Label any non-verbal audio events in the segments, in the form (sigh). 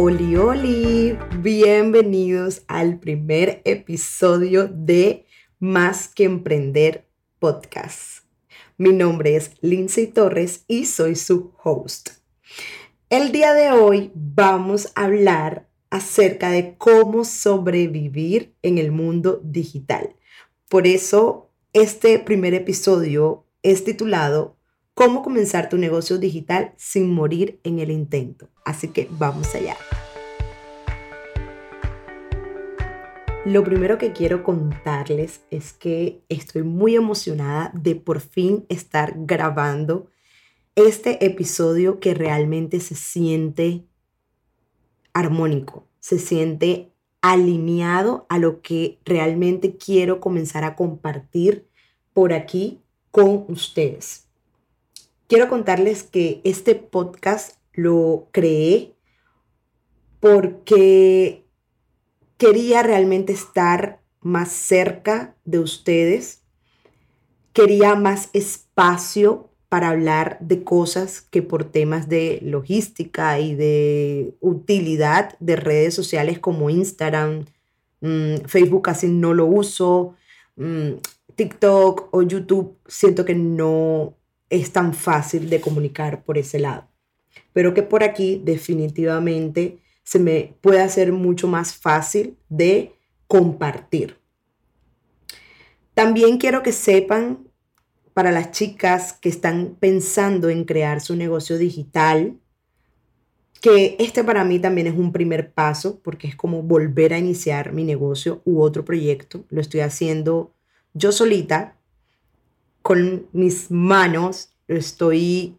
Oli, oli, bienvenidos al primer episodio de Más que Emprender Podcast. Mi nombre es Lindsay Torres y soy su host. El día de hoy vamos a hablar acerca de cómo sobrevivir en el mundo digital. Por eso, este primer episodio es titulado Cómo comenzar tu negocio digital sin morir en el intento. Así que vamos allá. Lo primero que quiero contarles es que estoy muy emocionada de por fin estar grabando este episodio que realmente se siente armónico, se siente alineado a lo que realmente quiero comenzar a compartir por aquí con ustedes. Quiero contarles que este podcast lo creé porque quería realmente estar más cerca de ustedes, quería más espacio para hablar de cosas que por temas de logística y de utilidad de redes sociales como Instagram, mm, Facebook casi no lo uso, mm, TikTok o YouTube siento que no es tan fácil de comunicar por ese lado. Pero que por aquí definitivamente se me puede hacer mucho más fácil de compartir. También quiero que sepan para las chicas que están pensando en crear su negocio digital, que este para mí también es un primer paso porque es como volver a iniciar mi negocio u otro proyecto. Lo estoy haciendo yo solita, con mis manos, estoy,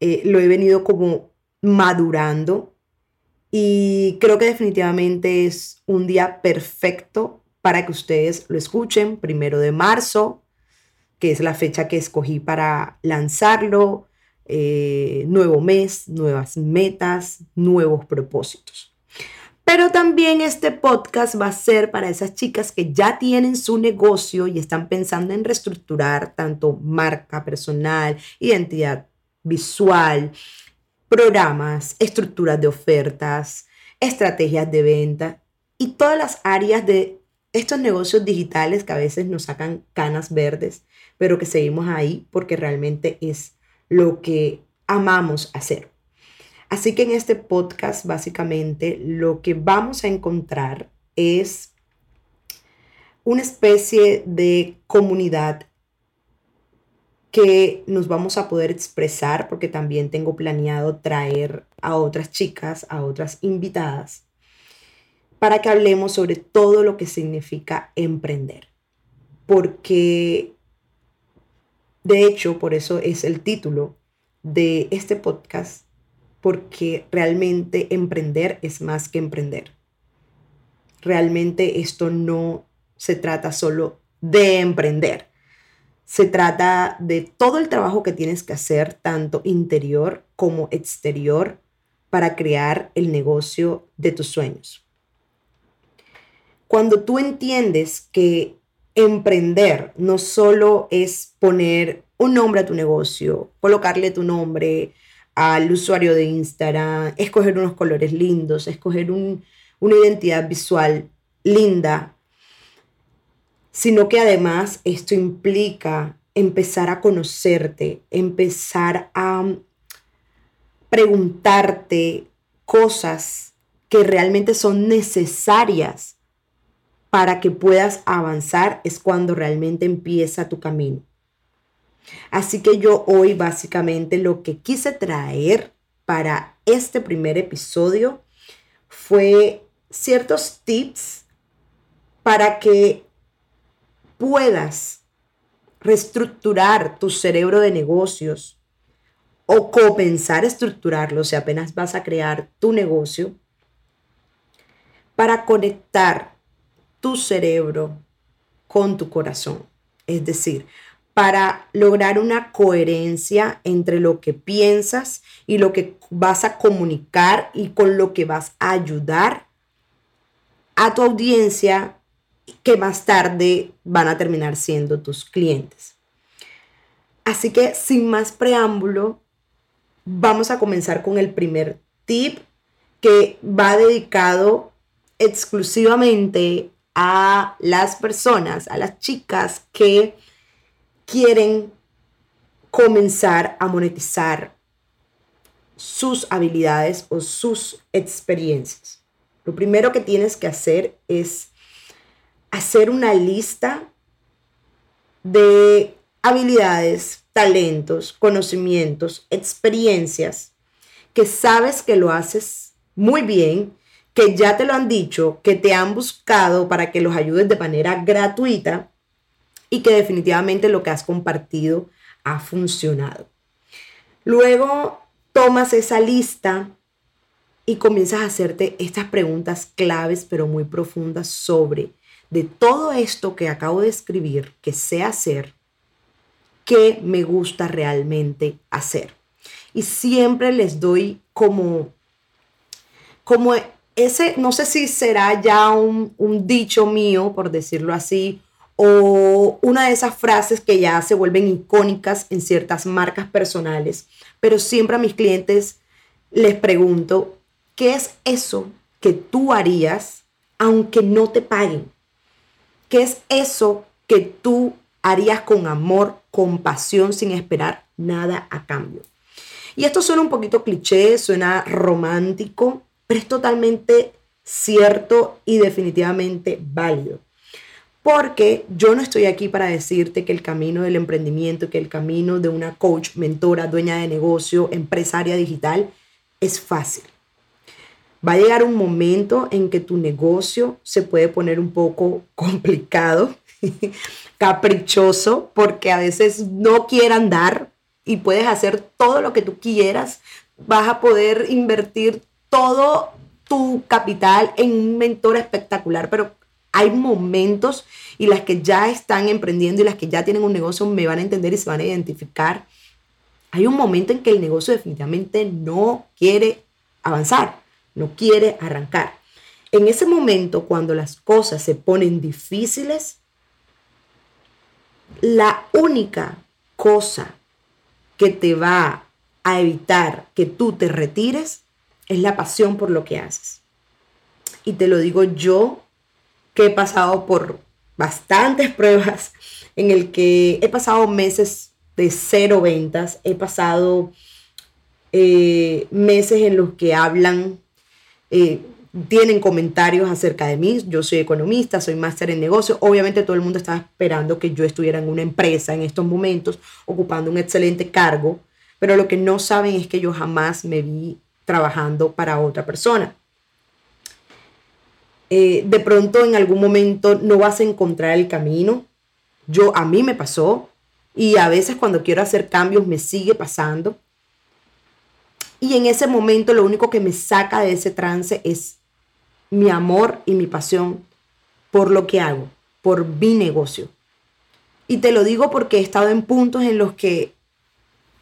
eh, lo he venido como madurando y creo que definitivamente es un día perfecto para que ustedes lo escuchen, primero de marzo, que es la fecha que escogí para lanzarlo, eh, nuevo mes, nuevas metas, nuevos propósitos. Pero también este podcast va a ser para esas chicas que ya tienen su negocio y están pensando en reestructurar tanto marca personal, identidad visual, programas, estructuras de ofertas, estrategias de venta y todas las áreas de estos negocios digitales que a veces nos sacan canas verdes, pero que seguimos ahí porque realmente es lo que amamos hacer. Así que en este podcast básicamente lo que vamos a encontrar es una especie de comunidad que nos vamos a poder expresar porque también tengo planeado traer a otras chicas, a otras invitadas, para que hablemos sobre todo lo que significa emprender. Porque, de hecho, por eso es el título de este podcast, porque realmente emprender es más que emprender. Realmente esto no se trata solo de emprender se trata de todo el trabajo que tienes que hacer, tanto interior como exterior, para crear el negocio de tus sueños. Cuando tú entiendes que emprender no solo es poner un nombre a tu negocio, colocarle tu nombre al usuario de Instagram, escoger unos colores lindos, escoger una identidad visual linda sino que además esto implica empezar a conocerte, empezar a preguntarte cosas que realmente son necesarias para que puedas avanzar, es cuando realmente empieza tu camino. Así que yo hoy básicamente lo que quise traer para este primer episodio fue ciertos tips para que puedas reestructurar tu cerebro de negocios o comenzar a estructurarlo, si apenas vas a crear tu negocio, para conectar tu cerebro con tu corazón. Es decir, para lograr una coherencia entre lo que piensas y lo que vas a comunicar y con lo que vas a ayudar a tu audiencia que más tarde van a terminar siendo tus clientes. Así que sin más preámbulo, vamos a comenzar con el primer tip, que va dedicado exclusivamente a las personas, a las chicas que quieren comenzar a monetizar sus habilidades o sus experiencias. Lo primero que tienes que hacer es hacer una lista de habilidades, talentos, conocimientos, experiencias que sabes que lo haces muy bien, que ya te lo han dicho, que te han buscado para que los ayudes de manera gratuita y que definitivamente lo que has compartido ha funcionado. Luego tomas esa lista y comienzas a hacerte estas preguntas claves pero muy profundas sobre de todo esto que acabo de escribir, que sé hacer, qué me gusta realmente hacer. Y siempre les doy como, como ese, no sé si será ya un, un dicho mío, por decirlo así, o una de esas frases que ya se vuelven icónicas en ciertas marcas personales, pero siempre a mis clientes les pregunto, ¿qué es eso que tú harías aunque no te paguen? ¿Qué es eso que tú harías con amor, con pasión, sin esperar nada a cambio? Y esto suena un poquito cliché, suena romántico, pero es totalmente cierto y definitivamente válido. Porque yo no estoy aquí para decirte que el camino del emprendimiento, que el camino de una coach, mentora, dueña de negocio, empresaria digital es fácil. Va a llegar un momento en que tu negocio se puede poner un poco (laughs) complicado, (laughs) caprichoso, porque a veces no quieran dar y puedes hacer todo lo que tú quieras. Vas a poder invertir todo tu capital en un mentor espectacular, pero hay momentos y las que ya están emprendiendo y las que ya tienen un negocio me van a entender y se van a identificar. Hay un momento en que el negocio definitivamente no quiere avanzar, no quiere arrancar. En ese momento, cuando las cosas se ponen difíciles, la única cosa que te va a evitar que tú te retires es la pasión por lo que haces. Y te lo digo yo que he pasado por bastantes (laughs) pruebas en el que he pasado meses de cero ventas, he pasado eh, meses en los que hablan, eh, tienen comentarios acerca de mí, yo soy economista, soy máster en negocio, obviamente todo el mundo estaba esperando que yo estuviera en una empresa en estos momentos, ocupando un excelente cargo, pero lo que no saben es que yo jamás me vi trabajando para otra persona. Eh, de pronto en algún momento no vas a encontrar el camino. Yo, a mí me pasó y a veces cuando quiero hacer cambios me sigue pasando. Y en ese momento lo único que me saca de ese trance es mi amor y mi pasión por lo que hago, por mi negocio. Y te lo digo porque he estado en puntos en los que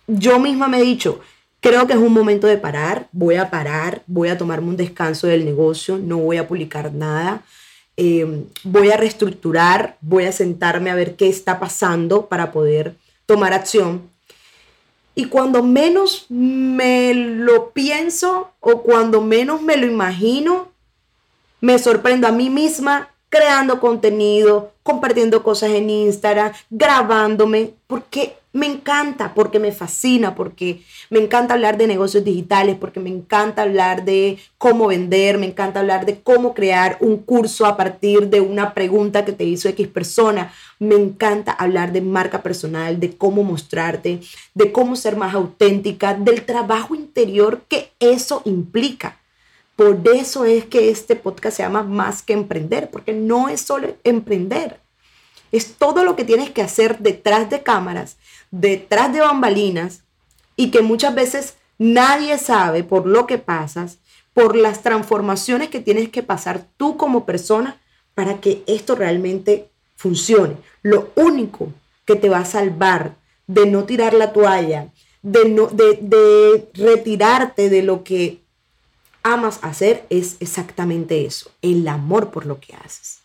yo misma me he dicho, Creo que es un momento de parar, voy a parar, voy a tomarme un descanso del negocio, no voy a publicar nada, em, voy a reestructurar, voy a sentarme a ver qué está pasando para poder tomar acción. Y cuando menos me lo pienso o cuando menos me lo imagino, me sorprendo a mí misma creando contenido, compartiendo cosas en Instagram, grabándome, porque me encanta, porque me fascina, porque me encanta hablar de negocios digitales, porque me encanta hablar de cómo vender, me encanta hablar de cómo crear un curso a partir de una pregunta que te hizo X persona. Me encanta hablar de marca personal, de cómo mostrarte, de cómo ser más auténtica, del trabajo interior que eso implica. Por eso es que este podcast se llama Más que Emprender, porque no es solo emprender. Es todo lo que tienes que hacer detrás de cámaras, detrás de bambalinas y que muchas veces nadie sabe por lo que pasas, por las transformaciones que tienes que pasar tú como persona para que esto realmente funcione. Lo único que te va a salvar de no tirar la toalla, de, no, de, de retirarte de lo que amas hacer es exactamente eso, el amor por lo que haces.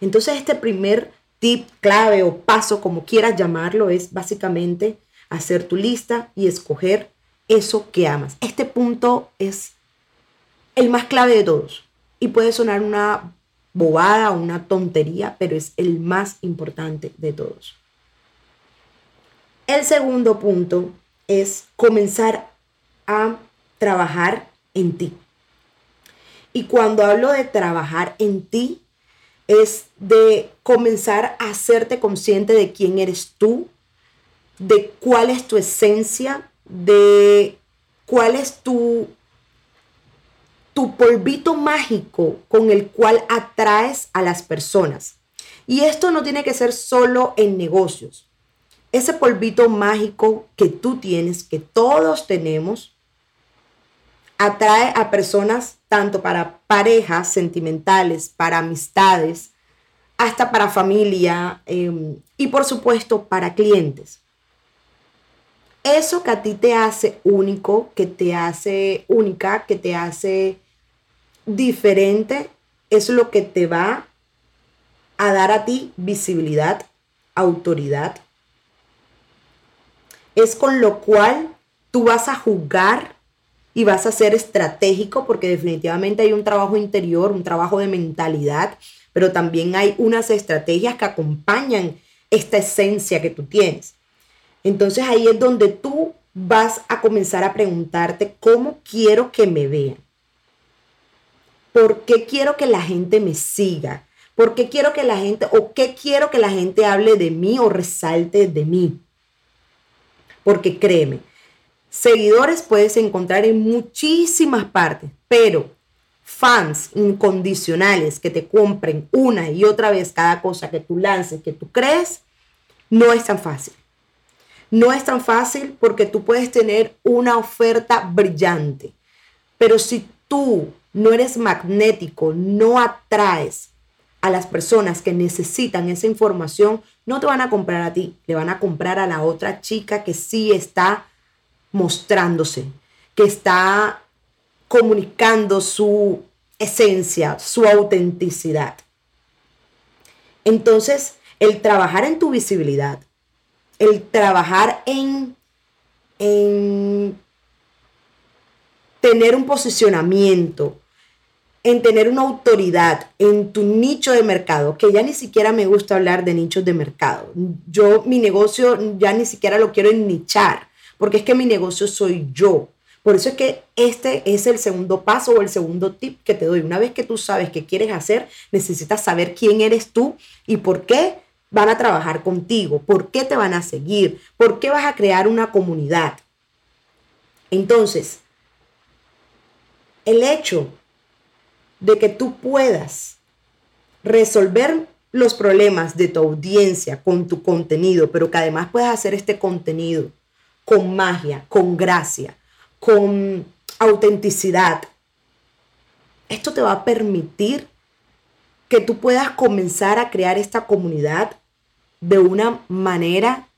Entonces este primer tip, clave o paso, como quieras llamarlo, es básicamente hacer tu lista y escoger eso que amas. Este punto es el más clave de todos. Y puede sonar una bobada o una tontería, pero es el más importante de todos. El segundo punto es comenzar a trabajar en ti. Y cuando hablo de trabajar en ti, es de comenzar a hacerte consciente de quién eres tú, de cuál es tu esencia, de cuál es tu, tu polvito mágico con el cual atraes a las personas. Y esto no tiene que ser solo en negocios. Ese polvito mágico que tú tienes, que todos tenemos, atrae a personas tanto para parejas sentimentales, para amistades, hasta para familia em, y por supuesto para clientes. Eso que a ti te hace único, que te hace única, que te hace diferente, es lo que te va a dar a ti visibilidad, autoridad. Es con lo cual tú vas a jugar y vas a ser estratégico porque definitivamente hay un trabajo interior, un trabajo de mentalidad, pero también hay unas estrategias que acompañan esta esencia que tú tienes. Entonces ahí es donde tú vas a comenzar a preguntarte cómo quiero que me vean. ¿Por qué quiero que la gente me siga? ¿Por qué quiero que la gente o qué quiero que la gente hable de mí o resalte de mí? Porque créeme, Seguidores puedes encontrar en muchísimas partes, pero fans incondicionales que te compren una y otra vez cada cosa que tú lances, que tú crees, no es tan fácil. No es tan fácil porque tú puedes tener una oferta brillante, pero si tú no eres magnético, no atraes a las personas que necesitan esa información, no te van a comprar a ti, le van a comprar a la otra chica que sí está mostrándose, que está comunicando su esencia, su autenticidad. Entonces, el trabajar en tu visibilidad, el trabajar en, en tener un posicionamiento, en tener una autoridad en tu nicho de mercado, que ya ni siquiera me gusta hablar de nichos de mercado. Yo mi negocio ya ni siquiera lo quiero nichar porque es que mi negocio soy yo. Por eso es que este es el segundo paso o el segundo tip que te doy. Una vez que tú sabes qué quieres hacer, necesitas saber quién eres tú y por qué van a trabajar contigo, por qué te van a seguir, por qué vas a crear una comunidad. Entonces, el hecho de que tú puedas resolver los problemas de tu audiencia con tu contenido, pero que además puedas hacer este contenido con magia, con gracia, con autenticidad. Esto te va a permitir que tú puedas comenzar a crear esta comunidad de una manera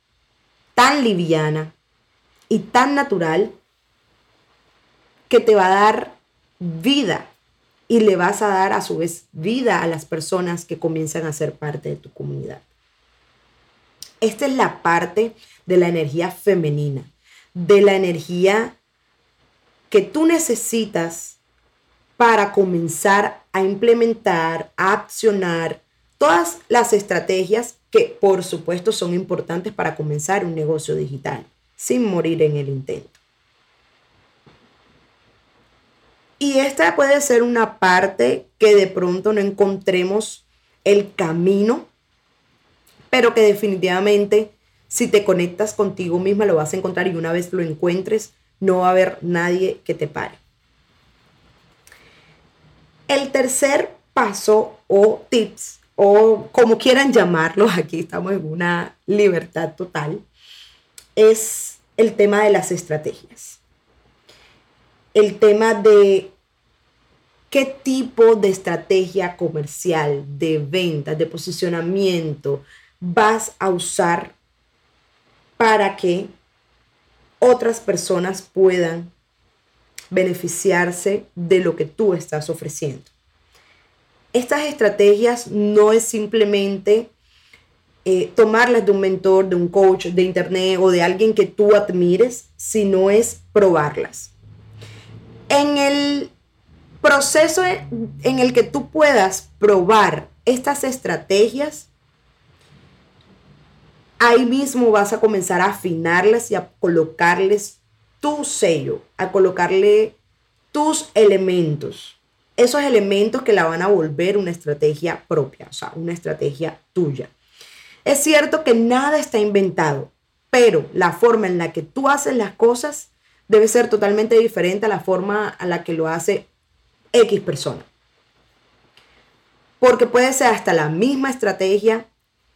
tan liviana y tan natural que te va a dar vida y le vas a dar a su vez vida a las personas que comienzan a ser parte de tu comunidad. Esta es la parte de la energía femenina, de la energía que tú necesitas para comenzar a implementar, a accionar todas las estrategias que por supuesto son importantes para comenzar un negocio digital sin morir en el intento. Y esta puede ser una parte que de pronto no encontremos el camino, pero que definitivamente si te conectas contigo misma, lo vas a encontrar y una vez lo encuentres, no va a haber nadie que te pare. El tercer paso o tips, o como quieran llamarlo, (laughs) aquí estamos en una libertad total, es el tema de las estrategias. El tema de qué tipo de estrategia comercial, de ventas, de posicionamiento vas a usar para que otras personas puedan beneficiarse de lo que tú estás ofreciendo. Estas estrategias no es simplemente eh, tomarlas de un mentor, de un coach, de internet o de alguien que tú admires, sino es probarlas. En el proceso en el que tú puedas probar estas estrategias, ahí mismo vas a comenzar a afinarlas y a colocarles tu sello, a colocarle tus elementos. Esos elementos que la van a volver una estrategia propia, o sea, una estrategia tuya. Es cierto que nada está inventado, pero la forma en la que tú haces las cosas debe ser totalmente diferente a la forma a la que lo hace X persona. Porque puede ser hasta la misma estrategia,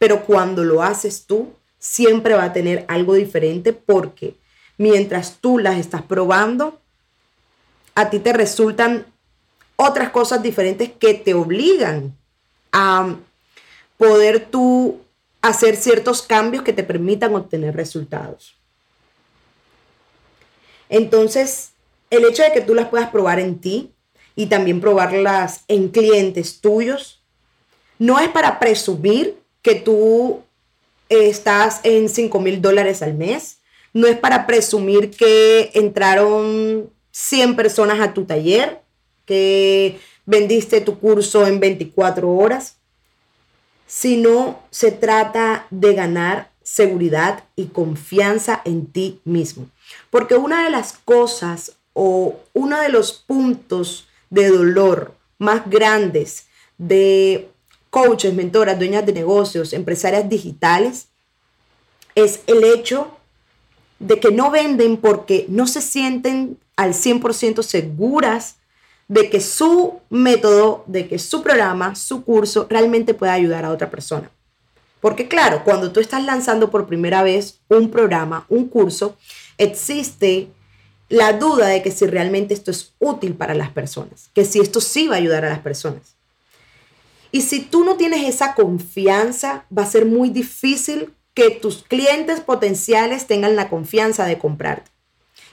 pero cuando lo haces tú, siempre va a tener algo diferente porque mientras tú las estás probando, a ti te resultan otras cosas diferentes que te obligan a poder tú hacer ciertos cambios que te permitan obtener resultados. Entonces, el hecho de que tú las puedas probar en ti y también probarlas en clientes tuyos, no es para presumir que tú estás en 5 mil dólares al mes, no es para presumir que entraron 100 personas a tu taller, que vendiste tu curso en 24 horas, sino se trata de ganar seguridad y confianza en ti mismo. Porque una de las cosas o uno de los puntos de dolor más grandes de coaches, mentoras, dueñas de negocios, empresarias digitales, es el hecho de que no venden porque no se sienten al 100% seguras de que su método, de que su programa, su curso realmente pueda ayudar a otra persona. Porque claro, cuando tú estás lanzando por primera vez un programa, un curso, existe la duda de que si realmente esto es útil para las personas, que si esto sí va a ayudar a las personas. Y si tú no tienes esa confianza, va a ser muy difícil que tus clientes potenciales tengan la confianza de comprarte.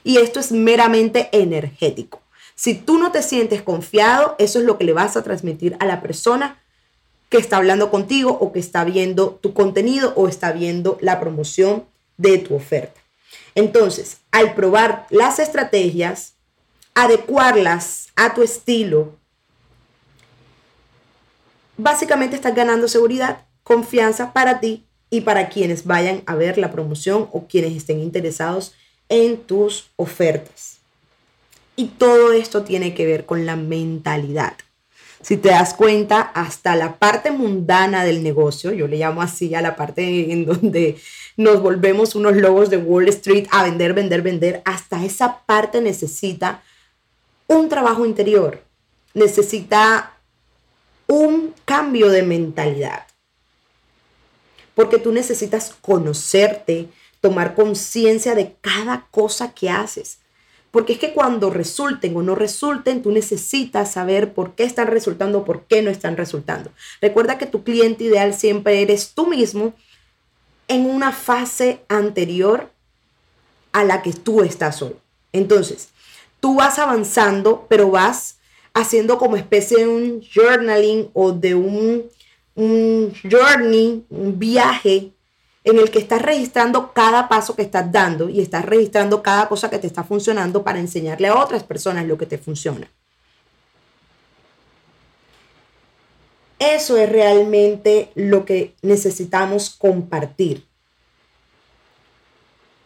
Y esto es meramente energético. Si tú no te sientes confiado, eso es lo que le vas a transmitir a la persona que está hablando contigo o que está viendo tu contenido o está viendo la promoción de tu oferta. Entonces, al probar las estrategias, adecuarlas a tu estilo, básicamente estás ganando seguridad, confianza para ti y para quienes vayan a ver la promoción o quienes estén interesados en tus ofertas. Y todo esto tiene que ver con la mentalidad. Si te das cuenta, hasta la parte mundana del negocio, yo le llamo así a la parte en donde nos volvemos unos lobos de Wall Street a vender, vender, vender, hasta esa parte necesita un trabajo interior, necesita un cambio de mentalidad. Porque tú necesitas conocerte, tomar conciencia de cada cosa que haces. Porque es que cuando resulten o no resulten, tú necesitas saber por qué están resultando, por qué no están resultando. Recuerda que tu cliente ideal siempre eres tú mismo en una fase anterior a la que tú estás hoy. Entonces, tú vas avanzando, pero vas haciendo como especie de un journaling o de un, un journey, un viaje en el que estás registrando cada paso que estás dando y estás registrando cada cosa que te está funcionando para enseñarle a otras personas lo que te funciona. Eso es realmente lo que necesitamos compartir.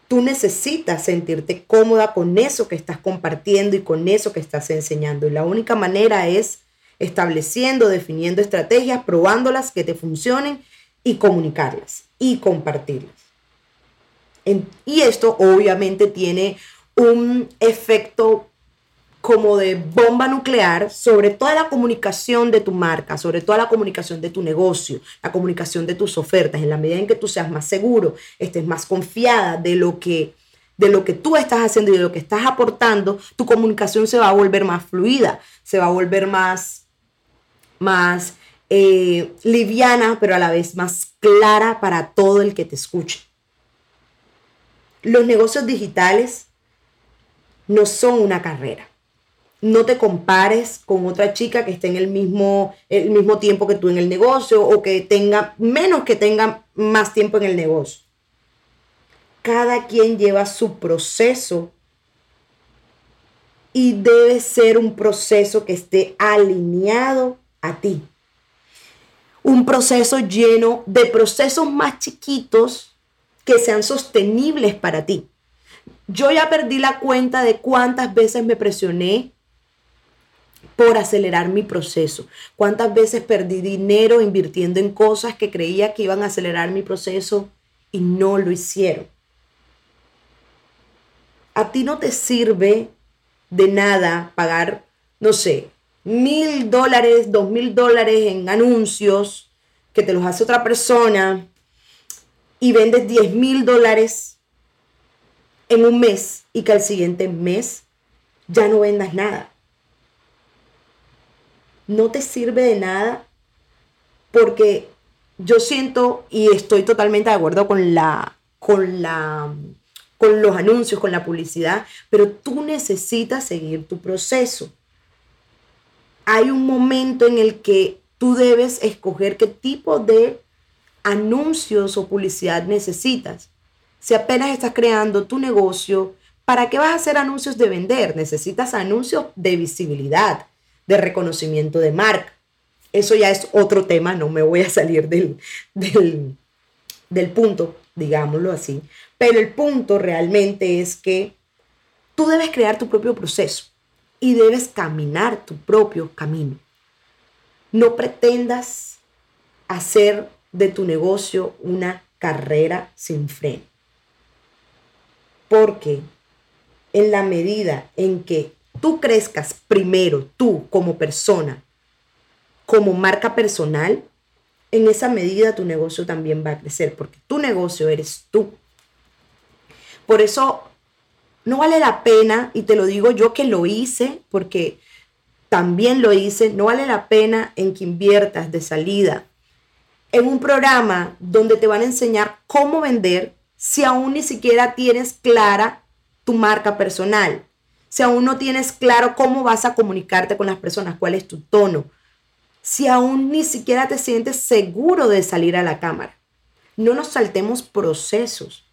Tú necesitas sentirte cómoda con eso que estás compartiendo y con eso que estás enseñando. Y la única manera es estableciendo, definiendo estrategias, probándolas que te funcionen y comunicarlas y compartirlas. y esto obviamente tiene un efecto como de bomba nuclear sobre toda la comunicación de tu marca, sobre toda la comunicación de tu negocio, la comunicación de tus ofertas. En la medida en que tú seas más seguro, estés más confiada de lo que de lo que tú estás haciendo y de lo que estás aportando, tu comunicación se va a volver más fluida, se va a volver más, más eh, liviana, pero a la vez más clara para todo el que te escuche. Los negocios digitales no son una carrera. No te compares con otra chica que esté en el mismo, el mismo tiempo que tú en el negocio o que tenga menos que tenga más tiempo en el negocio. Cada quien lleva su proceso y debe ser un proceso que esté alineado a ti. Un proceso lleno de procesos más chiquitos que sean sostenibles para ti. Yo ya perdí la cuenta de cuántas veces me presioné por acelerar mi proceso. Cuántas veces perdí dinero invirtiendo en cosas que creía que iban a acelerar mi proceso y no lo hicieron. A ti no te sirve de nada pagar, no sé, mil dólares, dos mil dólares en anuncios que te los hace otra persona y vendes diez mil dólares en un mes y que al siguiente mes ya no vendas nada. No te sirve de nada porque yo siento y estoy totalmente de acuerdo con la con la con los anuncios, con la publicidad, pero tú necesitas seguir tu proceso. Hay un momento en el que tú debes escoger qué tipo de anuncios o publicidad necesitas. Si apenas estás creando tu negocio, ¿para qué vas a hacer anuncios de vender? Necesitas anuncios de visibilidad, de reconocimiento de marca. Eso ya es otro tema, no me voy a salir del, del, del punto, digámoslo así. Pero el punto realmente es que tú debes crear tu propio proceso y debes caminar tu propio camino. No pretendas hacer de tu negocio una carrera sin freno. Porque en la medida en que tú crezcas primero, tú como persona, como marca personal, en esa medida tu negocio también va a crecer, porque tu negocio eres tú. Por eso no vale la pena, y te lo digo yo que lo hice, porque también lo hice, no vale la pena en que inviertas de salida en un programa donde te van a enseñar cómo vender si aún ni siquiera tienes clara tu marca personal, si aún no tienes claro cómo vas a comunicarte con las personas, cuál es tu tono, si aún ni siquiera te sientes seguro de salir a la cámara. No nos saltemos procesos.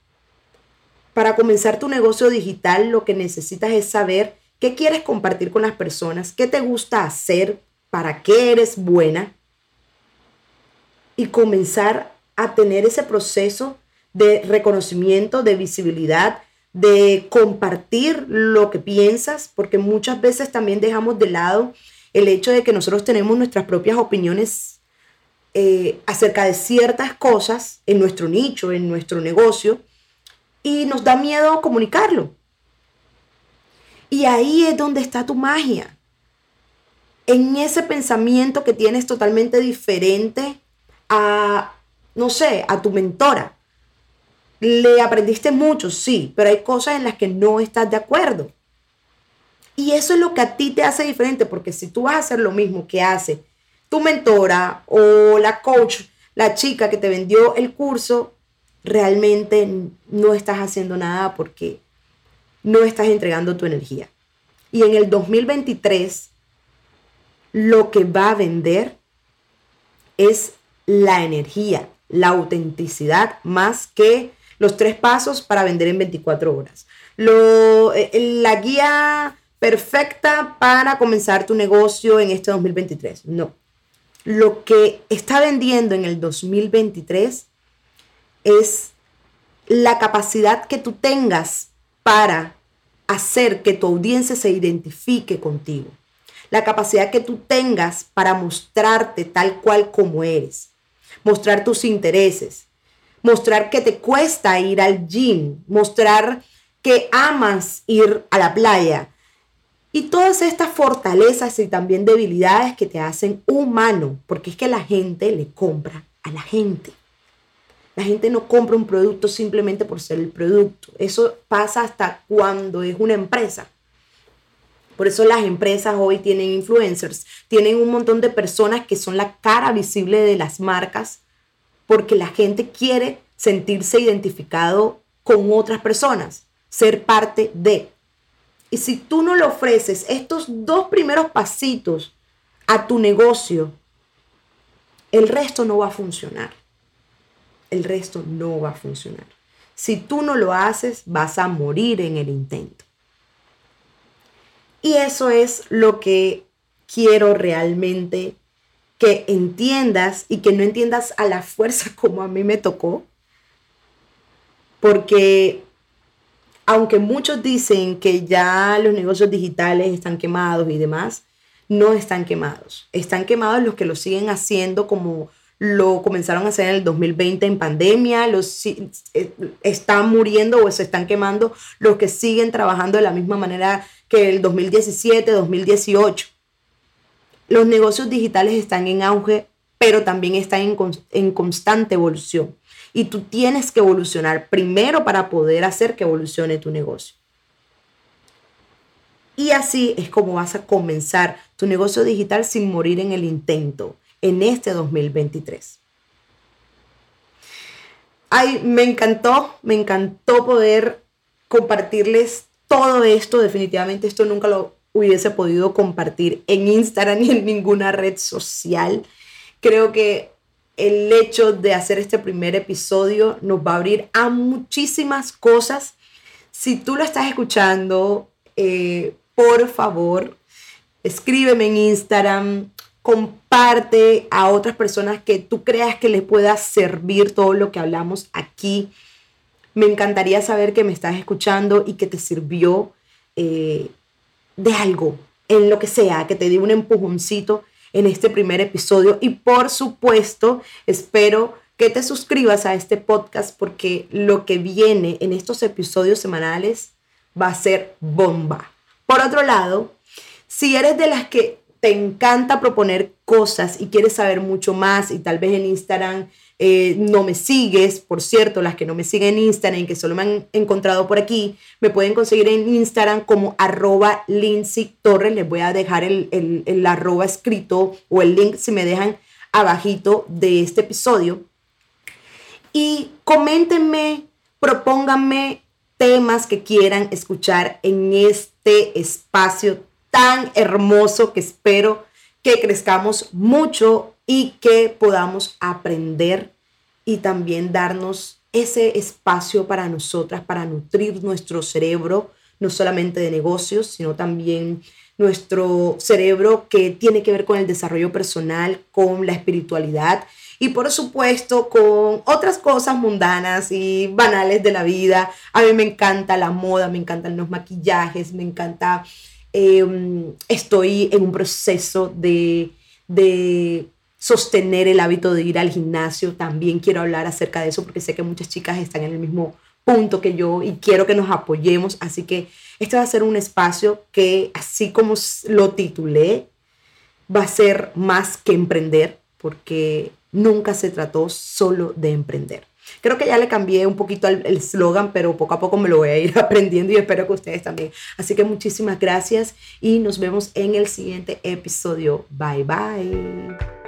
Para comenzar tu negocio digital lo que necesitas es saber qué quieres compartir con las personas, qué te gusta hacer, para qué eres buena y comenzar a tener ese proceso de reconocimiento, de visibilidad, de compartir lo que piensas, porque muchas veces también dejamos de lado el hecho de que nosotros tenemos nuestras propias opiniones eh, acerca de ciertas cosas en nuestro nicho, en nuestro negocio, y nos da miedo comunicarlo. Y ahí es donde está tu magia. En ese pensamiento que tienes totalmente diferente a, no sé, a tu mentora. Le aprendiste mucho, sí, pero hay cosas en las que no estás de acuerdo. Y eso es lo que a ti te hace diferente, porque si tú vas a hacer lo mismo que hace tu mentora o la coach, la chica que te vendió el curso, realmente no estás haciendo nada porque no estás entregando tu energía. Y en el 2023, lo que va a vender es la energía, la autenticidad, más que los tres pasos para vender en 24 horas. Lo, eh, la guía perfecta para comenzar tu negocio en este 2023. No. Lo que está vendiendo en el 2023 es la capacidad que tú tengas para hacer que tu audiencia se identifique contigo. La capacidad que tú tengas para mostrarte tal cual como eres. Mostrar tus intereses. Mostrar que te cuesta ir al gym. Mostrar que amas ir a la playa y todas estas fortalezas y también debilidades que te hacen humano, porque es que la gente le compra a la gente. La gente no compra un producto simplemente por ser el producto. Eso pasa hasta cuando es una empresa. Por eso las empresas hoy tienen influencers, tienen un montón de personas que son la cara visible de las marcas, porque la gente quiere sentirse identificado con otras personas, ser parte de. Y si tú no le ofreces estos dos primeros pasitos a tu negocio, el resto no va a funcionar. El resto no va a funcionar. Si tú no lo haces, vas a morir en el intento. Y eso es lo que quiero realmente que entiendas y que no entiendas a la fuerza (laughs) como a mí me tocó. Porque aunque muchos dicen que ya los negocios digitales están quemados y demás, no están quemados. Están quemados los que lo siguen haciendo como lo comenzaron a hacer en el 2020 en pandemia, los eh, están muriendo o se están quemando los que siguen trabajando de la misma manera que el 2017, 2018. Los negocios digitales están en auge, pero también están en, en constante evolución. Y tú tienes que evolucionar primero para poder hacer que evolucione tu negocio. Y así es como vas a comenzar tu negocio digital sin morir en el intento en este 2023. Ay, me encantó, me encantó poder compartirles todo esto. Definitivamente esto nunca lo hubiese podido compartir en Instagram ni en ninguna red social. Creo que el hecho de hacer este primer episodio nos va a abrir a muchísimas cosas. Si tú lo estás escuchando, eh, por favor, escríbeme en Instagram, comparte a otras personas que tú creas que les pueda servir todo lo que hablamos aquí. Me encantaría saber que me estás escuchando y que te sirvió eh, de algo, en lo que sea, que te dio un empujoncito en este primer episodio. Y por supuesto, espero que te suscribas a este podcast porque lo que viene en estos episodios semanales va a ser bomba. Por otro lado, si eres de las que te encanta proponer cosas y quieres saber mucho más y tal vez en Instagram eh, no me sigues, por cierto, las que no me siguen en Instagram que solo me han encontrado por aquí, me pueden conseguir en Instagram como arroba Lindsay Torres, les voy a dejar el, el, el arroba escrito o el link si me dejan abajito de este episodio. Y coméntenme, propónganme temas que quieran escuchar en este espacio tan hermoso que espero que crezcamos mucho y que podamos aprender y también darnos ese espacio para nosotras, para nutrir nuestro cerebro, no solamente de negocios, sino también nuestro cerebro que tiene que ver con el desarrollo personal, con la espiritualidad y por supuesto con otras cosas mundanas y banales de la vida. A mí me encanta la moda, me encantan los maquillajes, me encanta, em, estoy en un proceso de, de sostener el hábito de ir al gimnasio. También quiero hablar acerca de eso porque sé que muchas chicas están en el mismo punto que yo y quiero que nos apoyemos. Así que este va a ser un espacio que, así como lo titulé, va a ser más que emprender porque nunca se trató solo de emprender. Creo que ya le cambié un poquito el eslogan, pero poco a poco me lo voy a ir (laughs) aprendiendo y espero que ustedes también. Así que muchísimas gracias y nos vemos en el siguiente episodio. Bye bye.